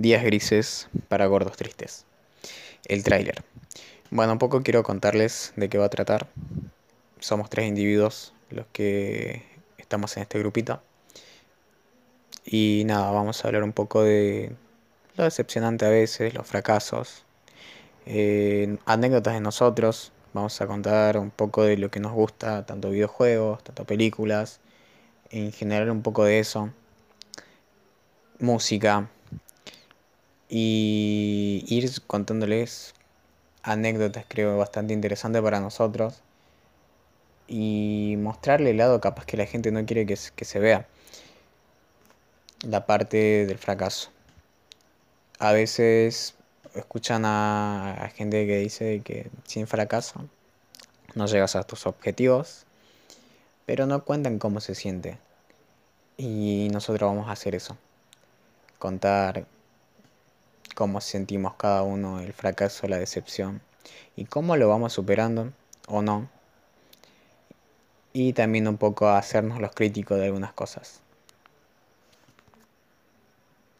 Días grises para gordos tristes. El tráiler. Bueno, un poco quiero contarles de qué va a tratar. Somos tres individuos los que estamos en este grupito. Y nada, vamos a hablar un poco de lo decepcionante a veces, los fracasos, eh, anécdotas de nosotros. Vamos a contar un poco de lo que nos gusta, tanto videojuegos, tanto películas, en general un poco de eso. Música, y ir contándoles anécdotas creo bastante interesantes para nosotros y mostrarle el lado capaz que la gente no quiere que, se vea la parte del fracaso. A veces escuchan a, gente que dice que sin fracaso no llegas a tus objetivos pero no cuentan cómo se siente. Y nosotros vamos a hacer eso contar cómo sentimos cada uno el fracaso, la decepción y cómo lo vamos superando o no. Y también un poco hacernos los críticos de algunas cosas.